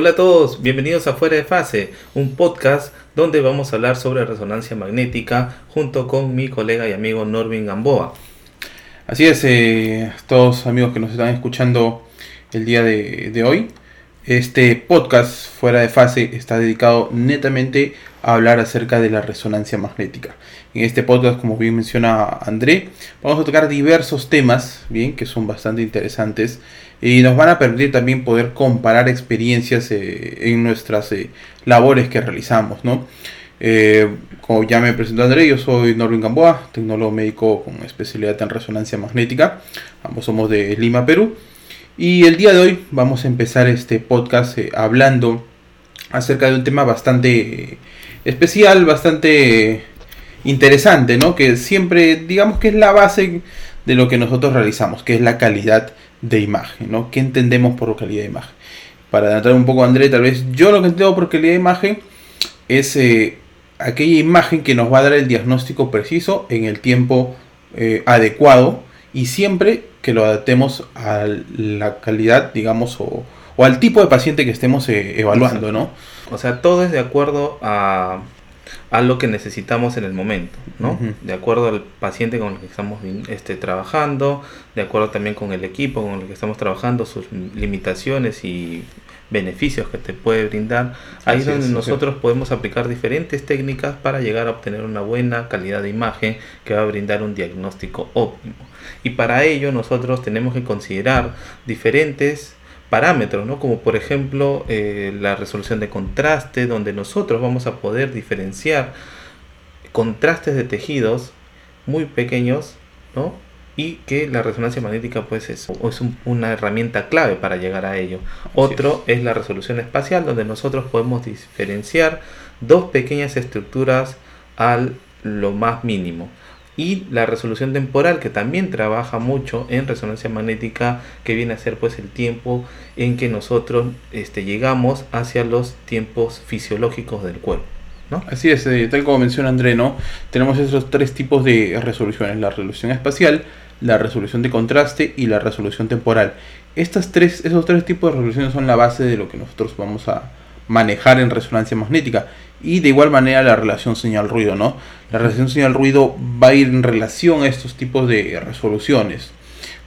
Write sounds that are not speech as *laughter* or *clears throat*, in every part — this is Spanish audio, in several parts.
Hola a todos, bienvenidos a Fuera de Fase, un podcast donde vamos a hablar sobre resonancia magnética junto con mi colega y amigo Norvin Gamboa. Así es, eh, todos amigos que nos están escuchando el día de, hoy, este podcast Fuera de Fase está dedicado netamente a hablar acerca de la resonancia magnética. En este podcast, como bien menciona André, vamos a tocar diversos temas, bien, que son bastante interesantes y nos van a permitir también poder comparar experiencias eh, en nuestras eh, labores que realizamos, ¿no? Eh, como ya me presentó André, yo soy Norvin Gamboa, tecnólogo médico con especialidad en resonancia magnética. Ambos somos de Lima, Perú. Y el día de hoy vamos a empezar este podcast hablando acerca de un tema bastante especial, bastante interesante, ¿no? Que siempre, digamos que es la base de lo que nosotros realizamos, que es la calidad de imagen, ¿no? ¿Qué entendemos por calidad de imagen? Para adelantar un poco a André, tal vez yo lo que entiendo por calidad de imagen es eh, aquella imagen que nos va a dar el diagnóstico preciso en el tiempo eh, adecuado y siempre que lo adaptemos a la calidad, digamos, o, al tipo de paciente que estemos eh, evaluando, ¿no? O sea, todo es de acuerdo a a lo que necesitamos en el momento, ¿no? De acuerdo al paciente con el que estamos este, trabajando, de acuerdo también con el equipo con el que estamos trabajando, sus limitaciones y beneficios que te puede brindar. Ahí es donde nosotros podemos aplicar diferentes técnicas para llegar a obtener una buena calidad de imagen que va a brindar un diagnóstico óptimo. Y para ello nosotros tenemos que considerar diferentes parámetros, ¿no? como por ejemplo eh, la resolución de contraste, donde nosotros vamos a poder diferenciar contrastes de tejidos muy pequeños, ¿no? y que la resonancia magnética pues es, es una herramienta clave para llegar a ello. Otro es. la resolución espacial, donde nosotros podemos diferenciar dos pequeñas estructuras al lo más mínimo y la resolución temporal que también trabaja mucho en resonancia magnética que viene a ser pues el tiempo en que nosotros este, llegamos hacia los tiempos fisiológicos del cuerpo. ¿no? Así es, eh, tal como menciona André, ¿no? tenemos esos tres tipos de resoluciones, la resolución espacial, la resolución de contraste y la resolución temporal. Estas tres, esos tres tipos de resoluciones son la base de lo que nosotros vamos a manejar en resonancia magnética y de igual manera la relación señal-ruido, ¿no? La relación señal-ruido va a ir en relación a estos tipos de resoluciones.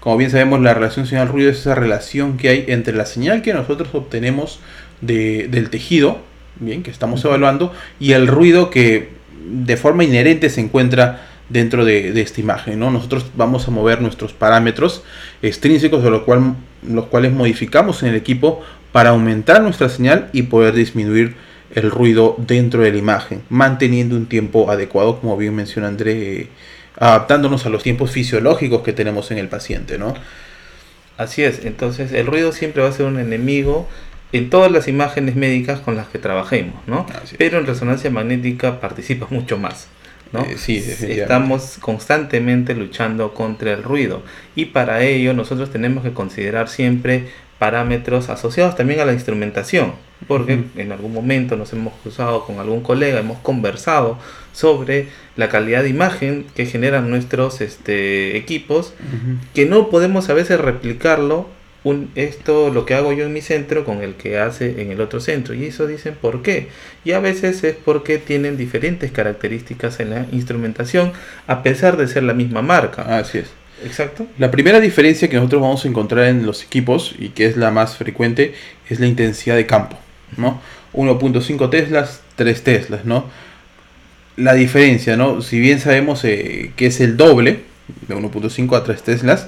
Como bien sabemos, la relación señal-ruido es esa relación que hay entre la señal que nosotros obtenemos del tejido, bien, que estamos evaluando, y el ruido que de forma inherente se encuentra dentro de, esta imagen. ¿no? Nosotros vamos a mover nuestros parámetros extrínsecos, de lo cual, los cuales modificamos en el equipo para aumentar nuestra señal y poder disminuir el ruido dentro de la imagen, manteniendo un tiempo adecuado, como bien menciona André, eh, adaptándonos a los tiempos fisiológicos que tenemos en el paciente, ¿no? Así es, entonces el ruido siempre va a ser un enemigo en todas las imágenes médicas con las que trabajemos, ¿no? Pero en resonancia magnética participa mucho más. ¿no? Eh, sí, Estamos constantemente luchando contra el ruido y para ello nosotros tenemos que considerar siempre parámetros asociados también a la instrumentación, porque en algún momento nos hemos cruzado con algún colega, hemos conversado sobre la calidad de imagen que generan nuestros este, equipos, que no podemos a veces replicarlo un, esto lo que hago yo en mi centro con el que hace en el otro centro. Y eso dicen por qué. Y a veces es porque tienen diferentes características en la instrumentación, a pesar de ser la misma marca. Así es. Exacto. La primera diferencia que nosotros vamos a encontrar en los equipos y que es la más frecuente es la intensidad de campo, ¿no? 1.5 teslas, 3 teslas, ¿no? La diferencia, ¿no? Si bien sabemos eh, que es el doble de 1.5 a 3 teslas,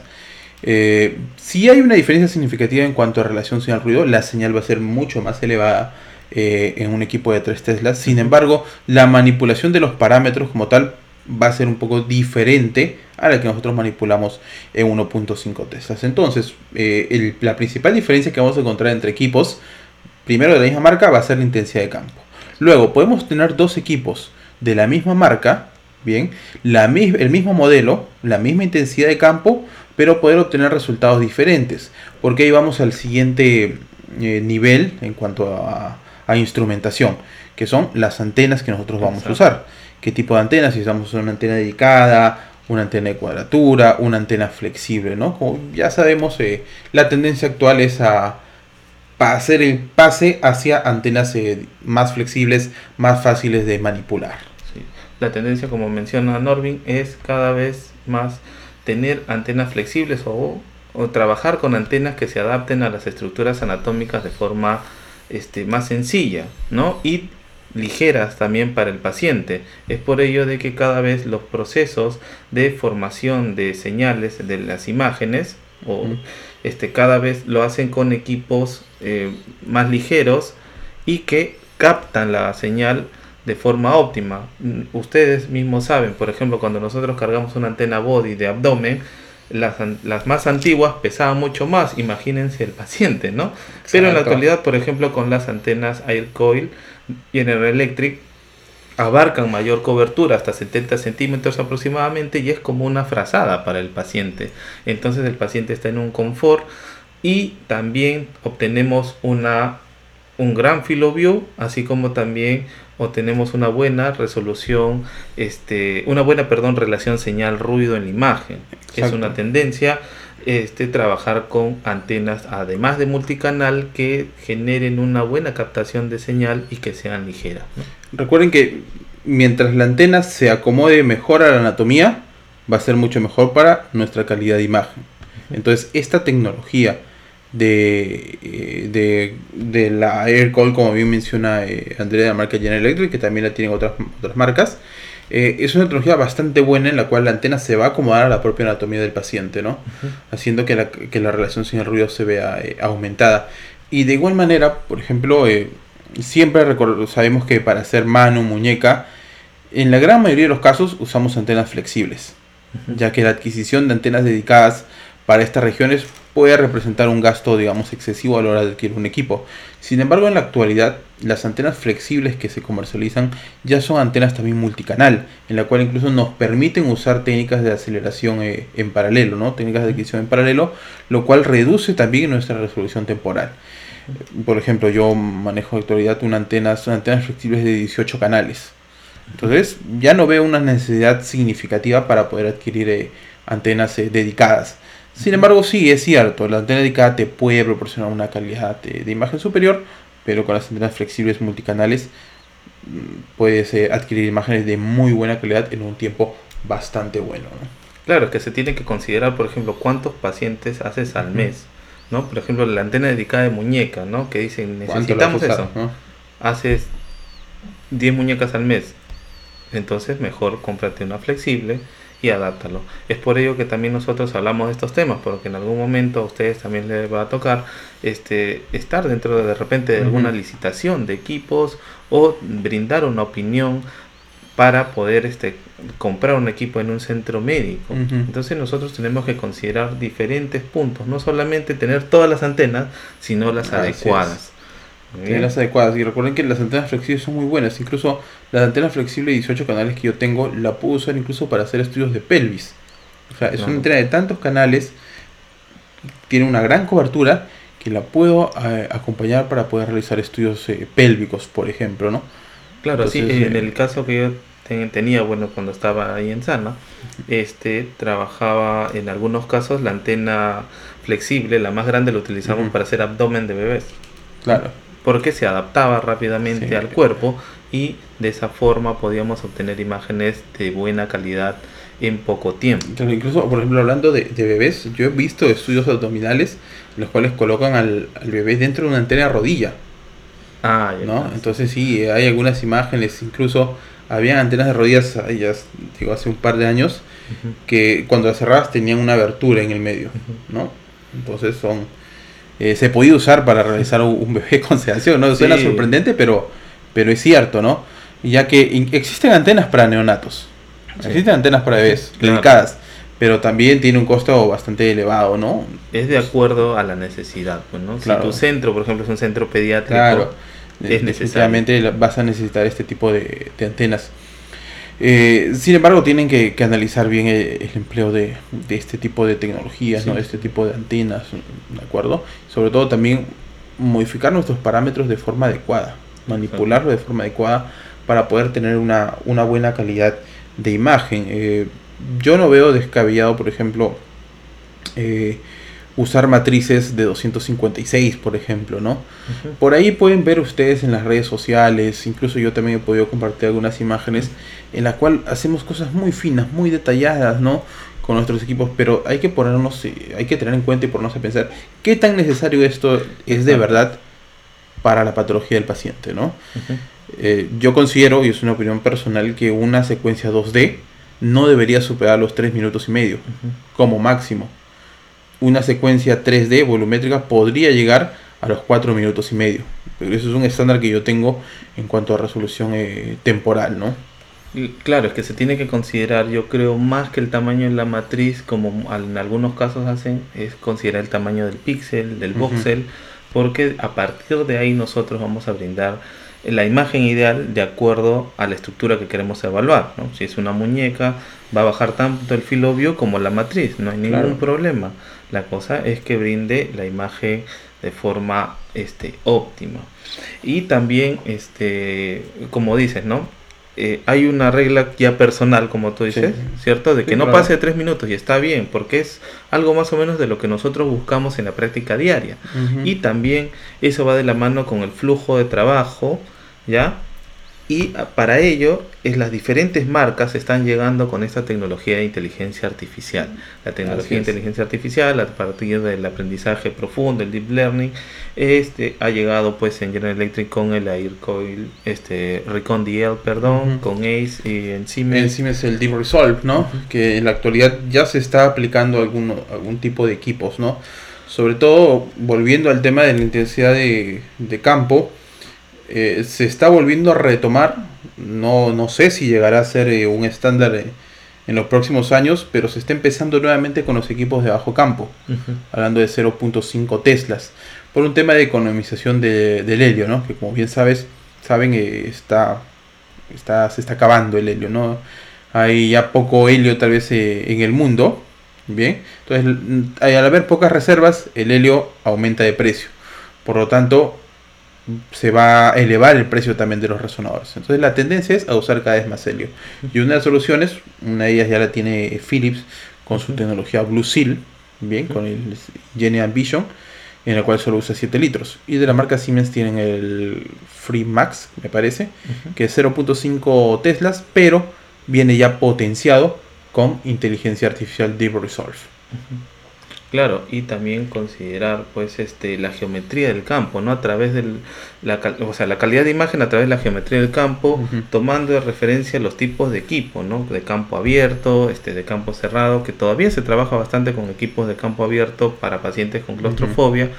eh, si hay una diferencia significativa en cuanto a relación señal-ruido, la señal va a ser mucho más elevada eh, en un equipo de 3 teslas. Sin embargo, la manipulación de los parámetros como tal va a ser un poco diferente a la que nosotros manipulamos en 1.5 teslas. Entonces, eh, la principal diferencia que vamos a encontrar entre equipos, primero de la misma marca, va a ser la intensidad de campo. Luego, podemos tener dos equipos de la misma marca, bien, la, el mismo modelo, la misma intensidad de campo, pero poder obtener resultados diferentes. Porque ahí vamos al siguiente eh, nivel en cuanto a, a, instrumentación, que son las antenas que nosotros vamos a usar qué tipo de antena, si usamos una antena dedicada, una antena de cuadratura, una antena flexible, ¿no? Como ya sabemos, eh, la tendencia actual es a hacer el pase hacia antenas eh, más flexibles, más fáciles de manipular. La tendencia, como menciona Norvin, es cada vez más tener antenas flexibles o, o, trabajar con antenas que se adapten a las estructuras anatómicas de forma este, más sencilla, ¿no? Ligeras también para el paciente. Es por ello de que cada vez los procesos de formación de señales de las imágenes o este, cada vez lo hacen con equipos eh, más ligeros y que captan la señal de forma óptima. Mm, ustedes mismos saben, por ejemplo, cuando nosotros cargamos una antena body de abdomen, las, las, más antiguas pesaban mucho más, imagínense el paciente, ¿no? Pero en la actualidad, por ejemplo, con las antenas Aircoil General Electric, abarcan mayor cobertura, hasta 70 centímetros aproximadamente, y es como una frazada para el paciente. Entonces el paciente está en un confort y también obtenemos una, un gran filoview, así como también obtenemos una buena resolución, este, una buena perdón, relación señal-ruido en la imagen. Es una tendencia este, trabajar con antenas, además de multicanal, que generen una buena captación de señal y que sean ligeras. Recuerden que mientras la antena se acomode mejor a la anatomía, va a ser mucho mejor para nuestra calidad de imagen. Entonces, esta tecnología de, eh, de, de la AirCall, como bien menciona eh, Andrea de la marca General Electric, que también la tienen otras, otras marcas, eh, es una tecnología bastante buena en la cual la antena se va a acomodar a la propia anatomía del paciente, ¿no? Haciendo que la, que la relación sin el ruido se vea aumentada. Y de igual manera, por ejemplo, siempre sabemos que para hacer mano, muñeca, en la gran mayoría de los casos usamos antenas flexibles, ya que la adquisición de antenas dedicadas para estas regiones puede representar un gasto, digamos, excesivo a la hora de adquirir un equipo. Sin embargo, en la actualidad, las antenas flexibles que se comercializan ya son antenas también multicanal, en la cual incluso nos permiten usar técnicas de aceleración eh, en paralelo, ¿no? Técnicas de adquisición en paralelo, lo cual reduce también nuestra resolución temporal. Por ejemplo, yo manejo en la actualidad una antena, son antenas flexibles de 18 canales. Entonces, ya no veo una necesidad significativa para poder adquirir eh, antenas eh, dedicadas. Sin embargo, sí, es cierto, la antena dedicada te puede proporcionar una calidad de, imagen superior, pero con las antenas flexibles multicanales mm, puedes eh, adquirir imágenes de muy buena calidad en un tiempo bastante bueno. Claro, que se tiene que considerar, por ejemplo, cuántos pacientes haces al mes. ¿no? Por ejemplo, la antena dedicada de muñeca, ¿no? Que dicen, necesitamos eso. Haces 10 muñecas al mes. Entonces, mejor cómprate una flexible y adáptalo. Es por ello que también nosotros hablamos de estos temas, porque en algún momento a ustedes también les va a tocar este, estar dentro de, de repente de alguna licitación de equipos o brindar una opinión para poder este, comprar un equipo en un centro médico. Entonces nosotros tenemos que considerar diferentes puntos, no solamente tener todas las antenas, sino las adecuadas. Las adecuadas. Y recuerden que las antenas flexibles son muy buenas. Incluso la antena flexible de 18 canales que yo tengo la puedo usar incluso para hacer estudios de pelvis. O sea, es una antena de tantos canales, tiene una gran cobertura que la puedo eh, acompañar para poder realizar estudios eh, pélvicos, por ejemplo, ¿no? Claro, sí, en el caso que yo tenía, bueno, cuando estaba ahí en Sana, este, trabajaba en algunos casos la antena flexible, la más grande, la utilizamos para hacer abdomen de bebés. Claro. Porque se adaptaba rápidamente al cuerpo y de esa forma podíamos obtener imágenes de buena calidad en poco tiempo. incluso, por ejemplo, hablando de, bebés, yo he visto estudios abdominales los cuales colocan al, al bebé dentro de una antena rodilla. Ah, ¿no? Entonces sí, hay algunas imágenes, incluso había antenas de rodillas, ya digo, hace un par de años, que cuando las cerrabas tenían una abertura en el medio, ¿no? Entonces son... Eh, se podía usar para realizar un, bebé *laughs* con sedación, ¿no? Suena sorprendente, pero, pero es cierto, ¿no? Ya que existen antenas para neonatos, existen antenas para bebés, dedicadas pero también tiene un costo bastante elevado, ¿no? Es de acuerdo a la necesidad, pues, ¿no? Si tu centro, por ejemplo, es un centro pediátrico, es necesariamente vas a necesitar este tipo de, antenas. Eh, sin embargo, tienen que, analizar bien el, empleo de, este tipo de tecnologías, ¿no? de este tipo de antenas, ¿de acuerdo? Sobre todo también modificar nuestros parámetros de forma adecuada, manipularlo de forma adecuada para poder tener una, una buena calidad de imagen. Eh, yo no veo descabellado, por ejemplo, eh, usar matrices de 256, por ejemplo, ¿no? Por ahí pueden ver ustedes en las redes sociales, incluso yo también he podido compartir algunas imágenes en las cuales hacemos cosas muy finas, muy detalladas, ¿no? Con nuestros equipos, pero hay que ponernos, eh, hay que tener en cuenta y ponernos a pensar qué tan necesario esto es de verdad para la patología del paciente, ¿no? Eh, yo considero, y es una opinión personal, que una secuencia 2D no debería superar los 3 minutos y medio, como máximo una secuencia 3D volumétrica podría llegar a los 4 minutos y medio. Pero eso es un estándar que yo tengo en cuanto a resolución eh, temporal, ¿no? Claro, es que se tiene que considerar, yo creo, más que el tamaño de la matriz, como en algunos casos hacen, es considerar el tamaño del píxel, del voxel, porque a partir de ahí nosotros vamos a brindar la imagen ideal de acuerdo a la estructura que queremos evaluar. ¿no? Si es una muñeca, va a bajar tanto el filobio como la matriz, no hay ningún problema. La cosa es que brinde la imagen de forma este, óptima. Y también, este, como dices, ¿no? Eh, hay una regla ya personal, como tú dices, ¿cierto? De que no pase tres minutos y está bien, porque es algo más o menos de lo que nosotros buscamos en la práctica diaria. Y también eso va de la mano con el flujo de trabajo, ¿ya? Y para ello, es las diferentes marcas están llegando con esta tecnología de inteligencia artificial. La tecnología de inteligencia artificial, a partir del aprendizaje profundo, el deep learning, este ha llegado pues en General Electric con el Aircoil, este Recon DL, perdón, con ACE y en Siemens. En Siemens el Deep Resolve, ¿no? Que en la actualidad ya se está aplicando algún, algún tipo de equipos, ¿no? Sobre todo volviendo al tema de la intensidad de, de campo eh, se está volviendo a retomar. No, no sé si llegará a ser eh, un estándar eh, en los próximos años, pero se está empezando nuevamente con los equipos de bajo campo, hablando de 0.5 Teslas, por un tema de economización de, del helio, ¿no? que como bien sabes, saben, está, está, se está acabando el helio, ¿no? hay ya poco helio tal vez en el mundo, bien, entonces al haber pocas reservas, el helio aumenta de precio, por lo tanto, se va a elevar el precio también de los resonadores. Entonces la tendencia es a usar cada vez más helio. Y una de las soluciones, una de ellas ya la tiene Philips con su tecnología Blue Seal, bien, con el Gene Ambition, en la cual solo usa 7 litros. Y de la marca Siemens tienen el Free Max, me parece, que es 0.5 Teslas, pero viene ya potenciado con inteligencia artificial Deep Resolve. Claro, y también considerar pues este la geometría del campo, ¿no? A través del la, o sea, la calidad de imagen a través de la geometría del campo, tomando de referencia los tipos de equipo, ¿no? De campo abierto, este de campo cerrado, que todavía se trabaja bastante con equipos de campo abierto para pacientes con claustrofobia,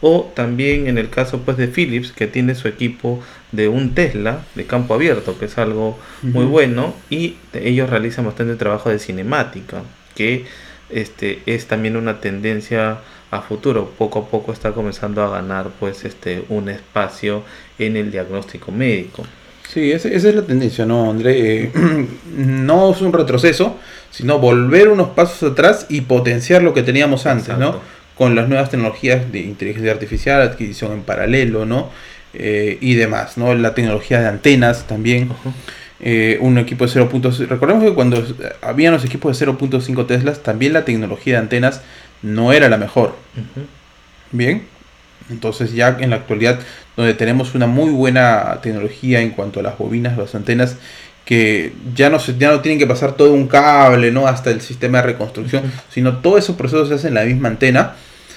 o también en el caso pues de Philips que tiene su equipo de un Tesla de campo abierto, que es algo muy bueno y ellos realizan bastante trabajo de cinemática, que este, es también una tendencia a futuro. Poco a poco está comenzando a ganar pues este, un espacio en el diagnóstico médico. Sí, esa, es la tendencia, ¿no, André? Eh, *clears throat* no es un retroceso, sino volver unos pasos atrás y potenciar lo que teníamos antes, ¿no? Con las nuevas tecnologías de inteligencia artificial, adquisición en paralelo, ¿no? Eh, y demás, ¿no? La tecnología de antenas también. Eh, un equipo de 0.5. Recordemos que cuando habían los equipos de 0.5 Teslas, también la tecnología de antenas no era la mejor. Bien, entonces ya en la actualidad, donde tenemos una muy buena tecnología en cuanto a las bobinas, las antenas, que ya no, se, ya no tienen que pasar todo un cable, ¿no? Hasta el sistema de reconstrucción, sino todos esos procesos se hacen en la misma antena.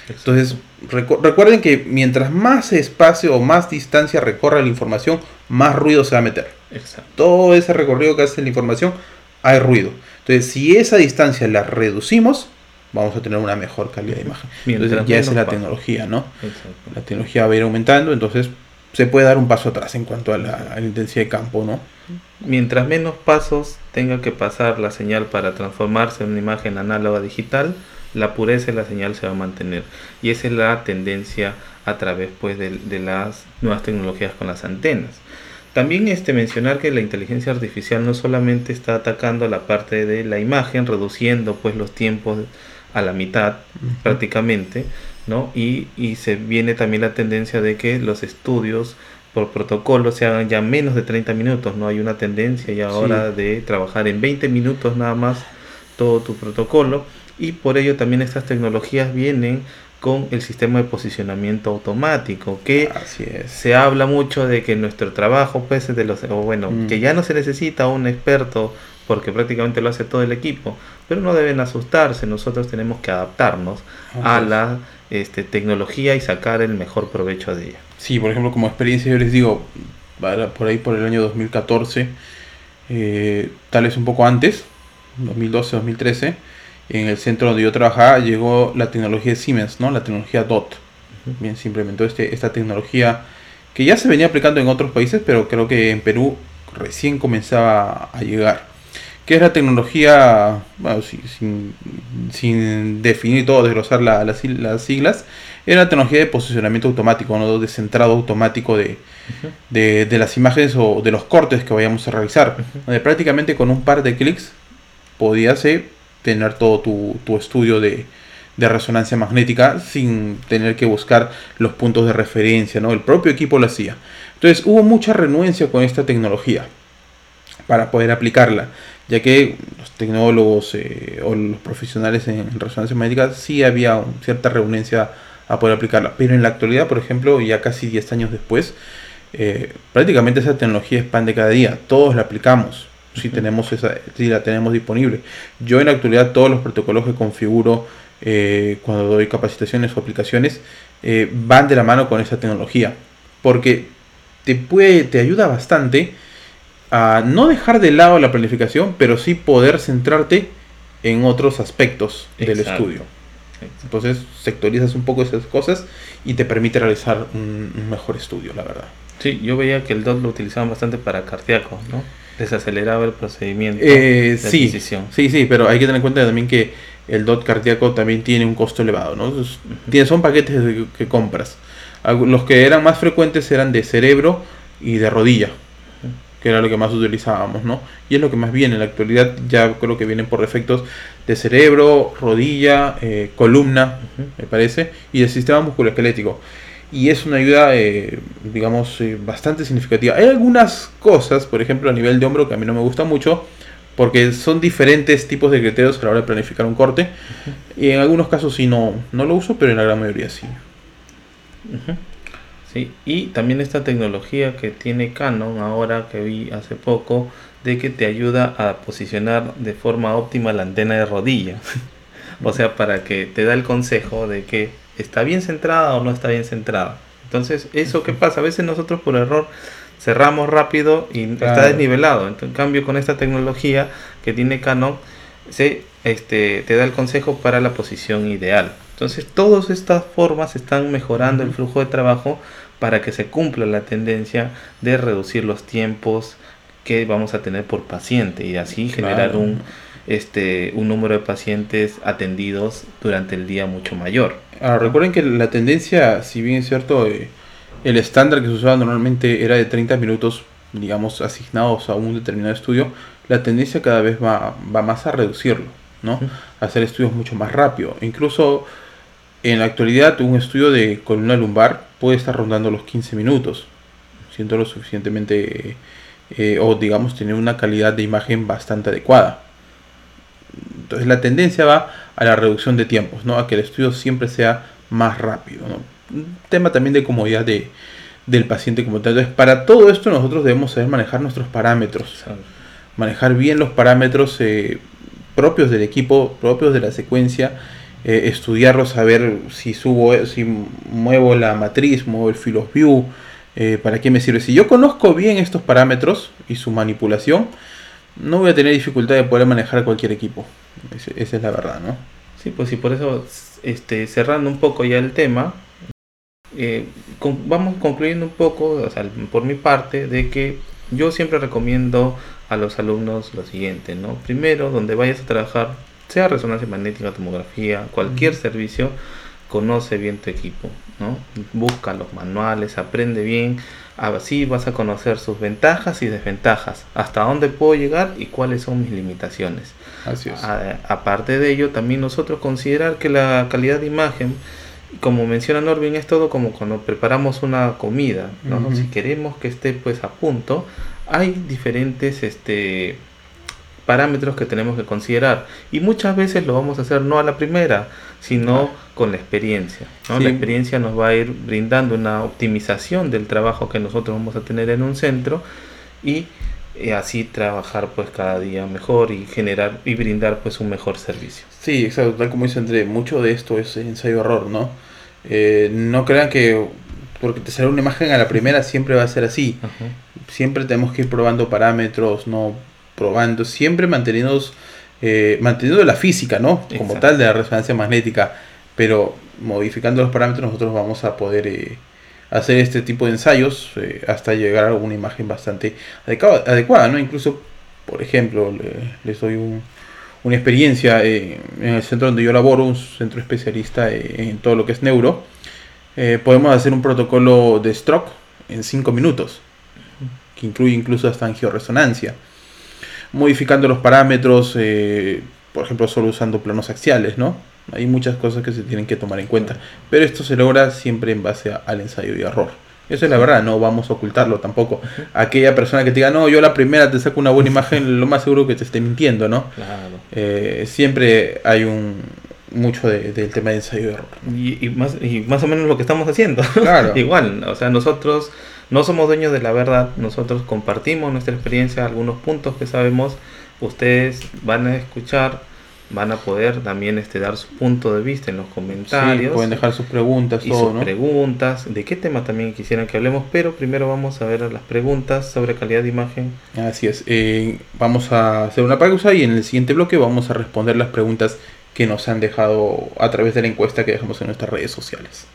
Entonces, recuerden que mientras más espacio o más distancia recorra la información, más ruido se va a meter. Exacto. Todo ese recorrido que hace la información, hay ruido. Entonces, si esa distancia la reducimos, vamos a tener una mejor calidad de imagen. entonces, ya es la tecnología, ¿no? La tecnología va a ir aumentando, entonces se puede dar un paso atrás en cuanto a la, intensidad de campo, ¿no? Mientras menos pasos tenga que pasar la señal para transformarse en una imagen análoga digital, la pureza de la señal se va a mantener. Y esa es la tendencia a través pues, de las nuevas tecnologías con las antenas. También este, mencionar que la inteligencia artificial no solamente está atacando la parte de la imagen, reduciendo pues los tiempos a la mitad prácticamente, ¿no? Y, y, se viene también la tendencia de que los estudios por protocolo se hagan ya menos de 30 minutos, ¿no? Hay una tendencia ya ahora de trabajar en 20 minutos nada más todo tu protocolo y por ello también estas tecnologías vienen con el sistema de posicionamiento automático, que se habla mucho de que nuestro trabajo, pues, de los, o bueno, mm. que ya no se necesita un experto porque prácticamente lo hace todo el equipo, pero no deben asustarse, nosotros tenemos que adaptarnos a la este, tecnología y sacar el mejor provecho de ella. Sí, por ejemplo, como experiencia yo les digo, por ahí por el año 2014, eh, tal vez un poco antes, 2012, 2013, en el centro donde yo trabajaba llegó la tecnología de Siemens, ¿no? La tecnología DOT. Bien, se implementó este, esta tecnología que ya se venía aplicando en otros países, pero creo que en Perú recién comenzaba a llegar. ¿Qué es la tecnología? Bueno, sin, sin, definir todo, desglosar las siglas, es la tecnología de posicionamiento automático, ¿no? de centrado automático de, de, las imágenes o de los cortes que vayamos a realizar. Donde prácticamente con un par de clics podías tener todo tu, estudio de, resonancia magnética sin tener que buscar los puntos de referencia, ¿no? El propio equipo lo hacía. Entonces hubo mucha renuencia con esta tecnología para poder aplicarla, ya que los tecnólogos eh, o los profesionales en, resonancia magnética sí había cierta renuencia a poder aplicarla, pero en la actualidad, por ejemplo, ya casi 10 años después, eh, prácticamente esa tecnología expande cada día, todos la aplicamos si tenemos esa, si la tenemos disponible. Yo en la actualidad todos los protocolos que configuro eh, cuando doy capacitaciones o aplicaciones eh, van de la mano con esa tecnología. Porque te puede, te ayuda bastante a no dejar de lado la planificación, pero sí poder centrarte en otros aspectos del estudio. Entonces sectorizas un poco esas cosas y te permite realizar un, un, mejor estudio, la verdad. Sí, yo veía que el DOT lo utilizaban bastante para cardíaco, ¿no? Desaceleraba el procedimiento eh, de sí, Sí, sí, pero hay que tener en cuenta también que el DOT cardíaco también tiene un costo elevado, ¿no? son paquetes que compras. Los que eran más frecuentes eran de cerebro y de rodilla, que era lo que más utilizábamos, ¿no? Y es lo que más viene en la actualidad, ya creo que vienen por defectos de cerebro, rodilla, eh, columna, me parece, y el sistema musculoesquelético y es una ayuda, eh, digamos, eh, bastante significativa. Hay algunas cosas, por ejemplo, a nivel de hombro, que a mí no me gusta mucho, porque son diferentes tipos de criterios a la hora de planificar un corte. Y en algunos casos sí no, no lo uso, pero en la gran mayoría sí. Sí, y también esta tecnología que tiene Canon ahora que vi hace poco, de que te ayuda a posicionar de forma óptima la antena de rodilla. *laughs* o sea, para que te da el consejo de que está bien centrada o no está bien centrada. Entonces, ¿eso qué pasa? A veces nosotros por error cerramos rápido y está desnivelado. en cambio, con esta tecnología que tiene Canon, se, este, te da el consejo para la posición ideal. Entonces, todas estas formas están mejorando el flujo de trabajo para que se cumpla la tendencia de reducir los tiempos que vamos a tener por paciente y así generar un este, un número de pacientes atendidos durante el día mucho mayor. Ahora, recuerden que la tendencia, si bien es cierto, eh, el estándar que se usaba normalmente era de 30 minutos, digamos, asignados a un determinado estudio, la tendencia cada vez va, va más a reducirlo, ¿no? A hacer estudios mucho más rápido. Incluso en la actualidad un estudio de columna lumbar puede estar rondando los 15 minutos, siendo lo suficientemente, eh, o digamos, tener una calidad de imagen bastante adecuada. Entonces la tendencia va a la reducción de tiempos, ¿no? A que el estudio siempre sea más rápido, Un tema también de comodidad de, del paciente como tal. Entonces, para todo esto nosotros debemos saber manejar nuestros parámetros. Manejar bien los parámetros eh, propios del equipo, propios de la secuencia. Eh, estudiarlos, saber si subo, si muevo la matriz, muevo el view, eh, para qué me sirve. Si yo conozco bien estos parámetros y su manipulación, no voy a tener dificultad de poder manejar cualquier equipo. esa es la verdad, ¿no? Sí, pues sí, por eso, este, cerrando un poco ya el tema, eh, vamos concluyendo un poco, por mi parte, de que yo siempre recomiendo a los alumnos lo siguiente, ¿no? Primero, donde vayas a trabajar, sea resonancia magnética, tomografía, cualquier servicio, conoce bien tu equipo, ¿no? Busca los manuales, aprende bien, así vas a conocer sus ventajas y desventajas, hasta dónde puedo llegar y cuáles son mis limitaciones. Así es. aparte de ello, también nosotros considerar que la calidad de imagen, como menciona Norvin, es todo como cuando preparamos una comida, Si queremos que esté pues a punto, hay diferentes este parámetros que tenemos que considerar. Y muchas veces lo vamos a hacer no a la primera, sino con la experiencia. ¿no? La experiencia nos va a ir brindando una optimización del trabajo que nosotros vamos a tener en un centro y eh, así trabajar pues cada día mejor y generar y brindar pues un mejor servicio. Sí, exacto, tal como dice André, mucho de esto es ensayo-error, ¿no? Eh, no crean que porque te sale una imagen a la primera siempre va a ser así. Siempre tenemos que ir probando parámetros, no probando, siempre manteniendo, eh, manteniendo la física, ¿no? Como tal de la resonancia magnética, pero modificando los parámetros nosotros vamos a poder eh, hacer este tipo de ensayos eh, hasta llegar a una imagen bastante adecuada, ¿no? Incluso, por ejemplo, les doy una experiencia en el centro donde yo laboro, un centro especialista en todo lo que es neuro eh, podemos hacer un protocolo de stroke en 5 minutos, que incluye incluso hasta angioresonancia, modificando los parámetros, eh, por ejemplo, solo usando planos axiales, ¿no? Hay muchas cosas que se tienen que tomar en cuenta, pero esto se logra siempre en base al ensayo y error. Eso es la verdad, no vamos a ocultarlo tampoco. Aquella persona que te diga, no, yo la primera te saco una buena imagen, lo más seguro que te esté mintiendo, ¿no? Eh, siempre hay un, mucho de, del tema de ensayo de error. Y, más, y más o menos lo que estamos haciendo. Claro. *laughs* Igual, o sea, nosotros no somos dueños de la verdad, nosotros compartimos nuestra experiencia, algunos puntos que sabemos, ustedes van a escuchar, van a poder también este, dar su punto de vista en los comentarios. pueden dejar sus preguntas, y sus preguntas, de qué tema también quisieran que hablemos, pero primero vamos a ver las preguntas sobre calidad de imagen. Así es, eh, vamos a hacer una pausa y en el siguiente bloque vamos a responder las preguntas que nos han dejado a través de la encuesta que dejamos en nuestras redes sociales.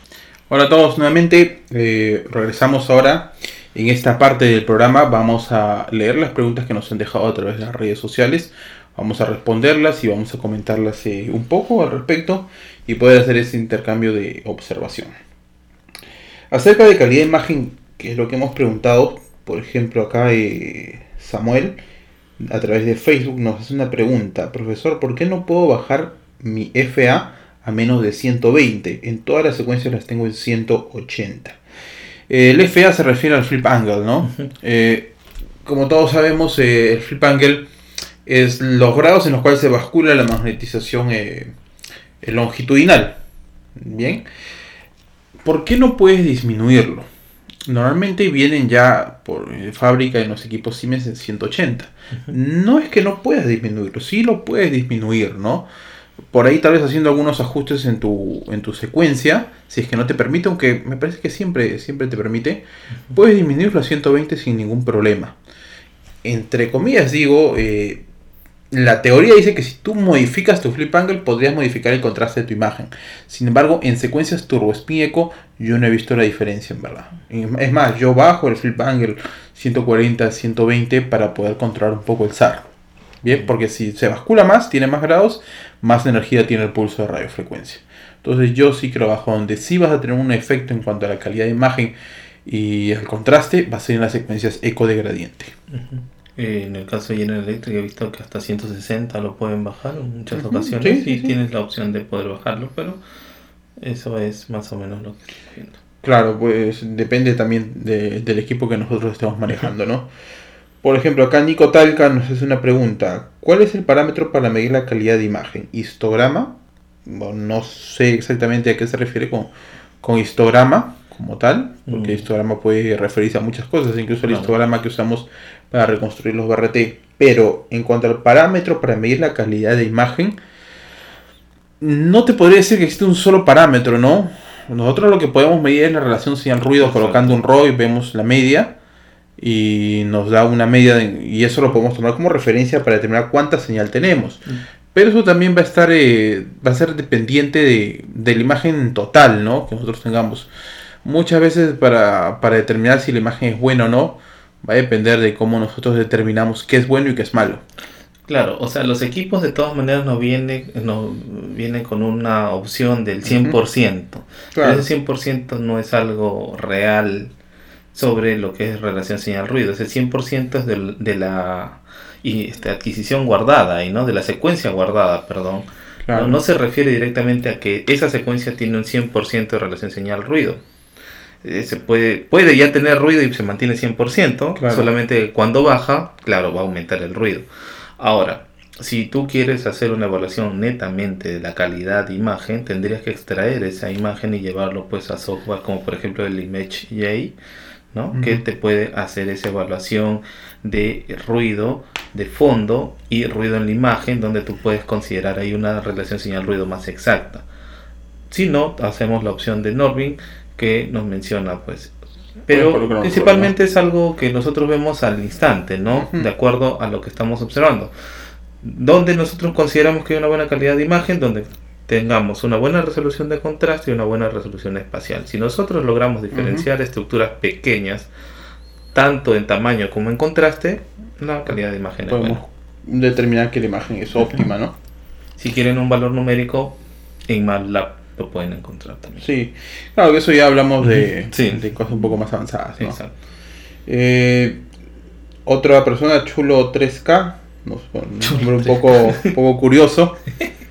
Hola a todos nuevamente, eh, regresamos ahora. En esta parte del programa, vamos a leer las preguntas que nos han dejado a través de las redes sociales, vamos a responderlas y vamos a comentarlas eh, un poco al respecto y poder hacer ese intercambio de observación. Acerca de calidad de imagen, que es lo que hemos preguntado, por ejemplo acá eh, Samuel, a través de Facebook nos hace una pregunta, profesor, ¿por qué no puedo bajar mi FA a menos de 120. En todas las secuencias las tengo en 180. El FA se refiere al flip angle, ¿no? Eh, como todos sabemos, eh, el flip angle es los grados en los cuales se bascula la magnetización eh, longitudinal. Bien. ¿Por qué no puedes disminuirlo? Normalmente vienen ya por fábrica en los equipos Siemens en 180. No es que no puedas disminuirlo, sí lo puedes disminuir, ¿no? Por ahí tal vez haciendo algunos ajustes en tu, en tu secuencia, si es que no te permite, aunque me parece que siempre, siempre te permite, puedes disminuirlo a 120 sin ningún problema. Entre comillas digo, eh, la teoría dice que si tú modificas tu flip angle podrías modificar el contraste de tu imagen. Sin embargo, en secuencias turbo spin echo yo no he visto la diferencia en verdad. Es más, yo bajo el flip angle 140 120 para poder controlar un poco el SAR. Bien, porque si se bascula más, tiene más grados, más energía tiene el pulso de radiofrecuencia. Entonces yo sí creo bajo donde sí vas a tener un efecto en cuanto a la calidad de imagen y el contraste, va a ser en las secuencias eco de gradiente. Eh, en el caso de General Electric he visto que hasta 160 lo pueden bajar en muchas ocasiones. Sí, tienes la opción de poder bajarlo, pero eso es más o menos lo que estoy viendo. Claro, pues depende también del equipo que nosotros estemos manejando, ¿no? *laughs* Por ejemplo, acá Nico Talca nos hace una pregunta. ¿Cuál es el parámetro para medir la calidad de imagen? ¿Histograma? no sé exactamente a qué se refiere con, histograma como tal, porque mm. histograma puede referirse a muchas cosas, incluso el histograma que usamos para reconstruir los BRT. Pero en cuanto al parámetro para medir la calidad de imagen, no te podría decir que existe un solo parámetro, ¿no? Nosotros lo que podemos medir es la relación señal-ruido colocando un ROI, vemos la media y nos da una media y eso lo podemos tomar como referencia para determinar cuánta señal tenemos. Mm. Pero eso también va a estar eh, va a ser dependiente de, la imagen total, ¿no? Que nosotros tengamos. Muchas veces para, determinar si la imagen es buena o no, va a depender de cómo nosotros determinamos qué es bueno y qué es malo. Claro, o sea, los equipos de todas maneras no vienen, no, vienen con una opción del 100%. Pero ese 100% no es algo real sobre lo que es relación señal-ruido. Ese 100% es de, la y, este, adquisición guardada, y no de la secuencia guardada, perdón. No, se refiere directamente a que esa secuencia tiene un 100% de relación señal-ruido. Eh, se puede, puede ya tener ruido y se mantiene 100%, solamente cuando baja, claro, va a aumentar el ruido. Ahora, si tú quieres hacer una evaluación netamente de la calidad de imagen, tendrías que extraer esa imagen y llevarlo pues a software como por ejemplo el ImageJ, ¿no? Que te puede hacer esa evaluación de ruido de fondo y ruido en la imagen, donde tú puedes considerar ahí una relación señal-ruido más exacta. Si no, hacemos la opción de Norvin que nos menciona pues pero principalmente es algo que nosotros vemos al instante, ¿no? De acuerdo a lo que estamos observando donde nosotros consideramos que hay una buena calidad de imagen, donde tengamos una buena resolución de contraste y una buena resolución espacial. Si nosotros logramos diferenciar estructuras pequeñas, tanto en tamaño como en contraste, la calidad de imagen Podemos es buena. determinar que la imagen es óptima, ¿no? *laughs* Si quieren un valor numérico, en MATLAB lo pueden encontrar también. Sí, claro que eso ya hablamos de, de cosas un poco más avanzadas. ¿no? Exacto. Eh, otra persona, Chulo 3K, un nombre un poco, poco curioso. *laughs*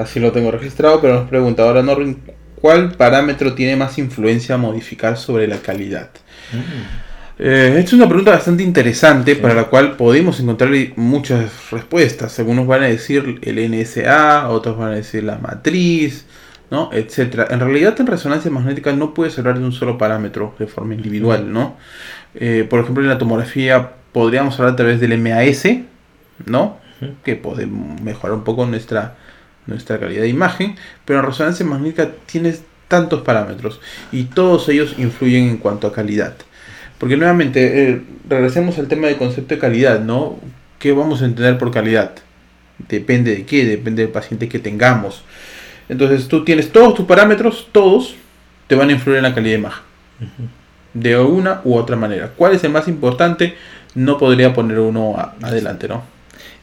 Así lo tengo registrado, pero nos pregunta ahora Norrin, ¿cuál parámetro tiene más influencia a modificar sobre la calidad? Mm. Eh, esta es una pregunta bastante interesante para la cual podemos encontrar muchas respuestas. Algunos van a decir el NSA, otros van a decir la matriz, ¿no? etcétera. En realidad en resonancia magnética no puedes hablar de un solo parámetro de forma individual, ¿no? Eh, por ejemplo, en la tomografía podríamos hablar a través del MAS, ¿no? Que puede mejorar un poco nuestra, nuestra calidad de imagen, pero en resonancia magnética tienes tantos parámetros y todos ellos influyen en cuanto a calidad. Porque nuevamente, eh, regresemos al tema del concepto de calidad, ¿no? ¿Qué vamos a entender por calidad? Depende de qué, depende del paciente que tengamos. Entonces tú tienes todos tus parámetros, todos te van a influir en la calidad de imagen. De una u otra manera. ¿Cuál es el más importante? No podría poner uno adelante, ¿no?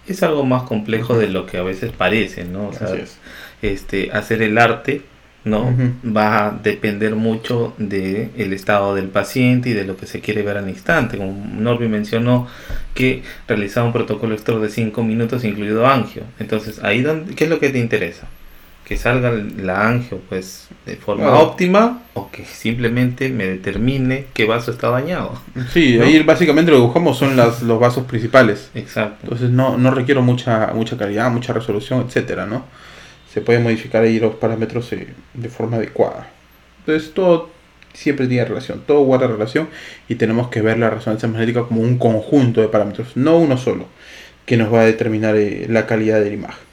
Es algo más complejo de lo que a veces parece, ¿no? O sea, este, hacer el arte, ¿no? Va a depender mucho del el estado del paciente y de lo que se quiere ver al instante. Como Norby mencionó que realizaba un protocolo extra de 5 minutos incluido angio. Entonces, ahí donde, ¿qué es lo que te interesa? Que salga la angio pues de forma óptima o que simplemente me determine qué vaso está dañado. Sí, ahí básicamente lo que buscamos son las, los vasos principales. Exacto. Entonces no, no requiero mucha, mucha calidad, mucha resolución, etcétera, ¿no? Se puede modificar ahí los parámetros eh, de forma adecuada. Entonces todo siempre tiene relación, todo guarda relación y tenemos que ver la resonancia magnética como un conjunto de parámetros, no uno solo, que nos va a determinar eh, la calidad de la imagen.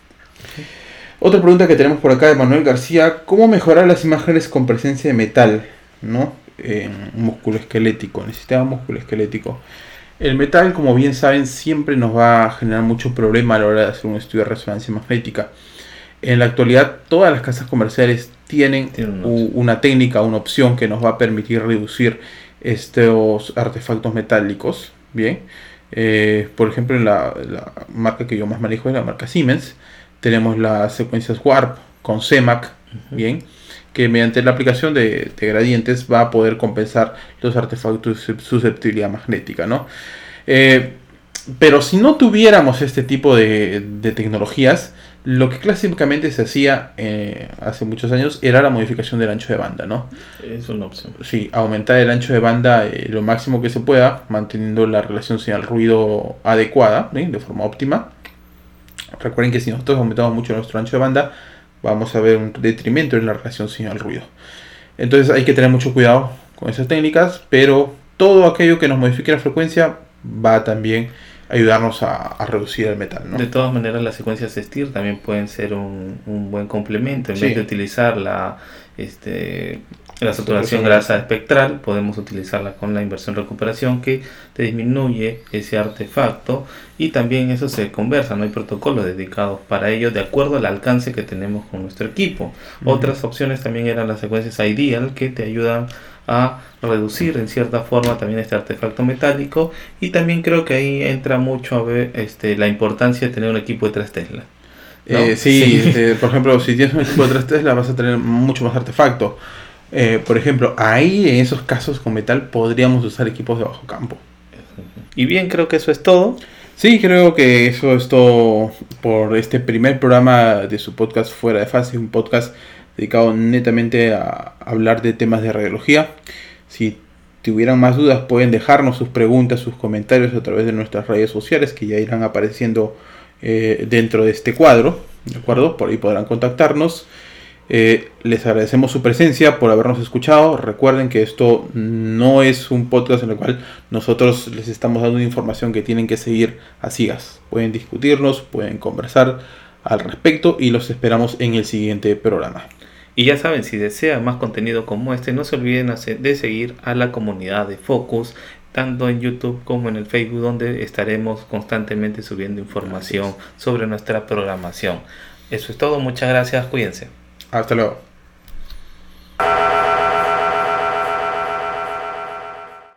Otra pregunta que tenemos por acá de Manuel García, ¿cómo mejorar las imágenes con presencia de metal? ¿no? En músculo esquelético, en el sistema músculo esquelético. El metal, como bien saben, siempre nos va a generar mucho problema a la hora de hacer un estudio de resonancia magnética. En la actualidad, todas las casas comerciales tienen una técnica, una opción que nos va a permitir reducir estos artefactos metálicos. Bien, eh, por ejemplo, la, la marca que yo más manejo es la marca Siemens tenemos las secuencias Warp con CEMAC, bien, que mediante la aplicación de, gradientes va a poder compensar los artefactos de susceptibilidad magnética, ¿no? Eh, pero si no tuviéramos este tipo de, tecnologías, lo que clásicamente se hacía eh, hace muchos años era la modificación del ancho de banda, ¿no? Es una opción. Sí, aumentar el ancho de banda eh, lo máximo que se pueda, manteniendo la relación señal-ruido adecuada, de forma óptima. Recuerden que si nosotros aumentamos mucho nuestro ancho de banda, vamos a ver un detrimento en la relación señal-ruido. Entonces hay que tener mucho cuidado con esas técnicas, pero todo aquello que nos modifique la frecuencia va también a ayudarnos a, reducir el metal. De todas maneras, las secuencias STIR también pueden ser un, buen complemento. En vez de utilizar la, este, la saturación grasa espectral podemos utilizarla con la inversión recuperación que te disminuye ese artefacto y también eso se conversa, no hay protocolos dedicados para ello de acuerdo al alcance que tenemos con nuestro equipo. Otras opciones también eran las secuencias ideal que te ayudan a reducir en cierta forma también este artefacto metálico y también creo que ahí entra mucho a ver este, la importancia de tener un equipo de 3 Tesla. Eh, sí, este, por ejemplo, si tienes un equipo de 3 Tesla vas a tener mucho más artefacto. Eh, por ejemplo, ahí en esos casos con metal podríamos usar equipos de bajo campo. Y bien, creo que eso es todo. Sí, creo que eso es todo por este primer programa de su podcast Fuera de Fase, un podcast dedicado netamente a hablar de temas de radiología. Si tuvieran más dudas pueden dejarnos sus preguntas, sus comentarios a través de nuestras redes sociales que ya irán apareciendo eh, dentro de este cuadro, ¿de acuerdo? Por ahí podrán contactarnos. Eh, les agradecemos su presencia por habernos escuchado. Recuerden que esto no es un podcast en el cual nosotros les estamos dando información que tienen que seguir a ciegas. Pueden discutirnos, pueden conversar al respecto y los esperamos en el siguiente programa. Y ya saben, si desean más contenido como este, no se olviden de seguir a la comunidad de Focus, tanto en YouTube como en el Facebook, donde estaremos constantemente subiendo información sobre nuestra programación. Eso es todo, muchas gracias, cuídense. Hasta luego.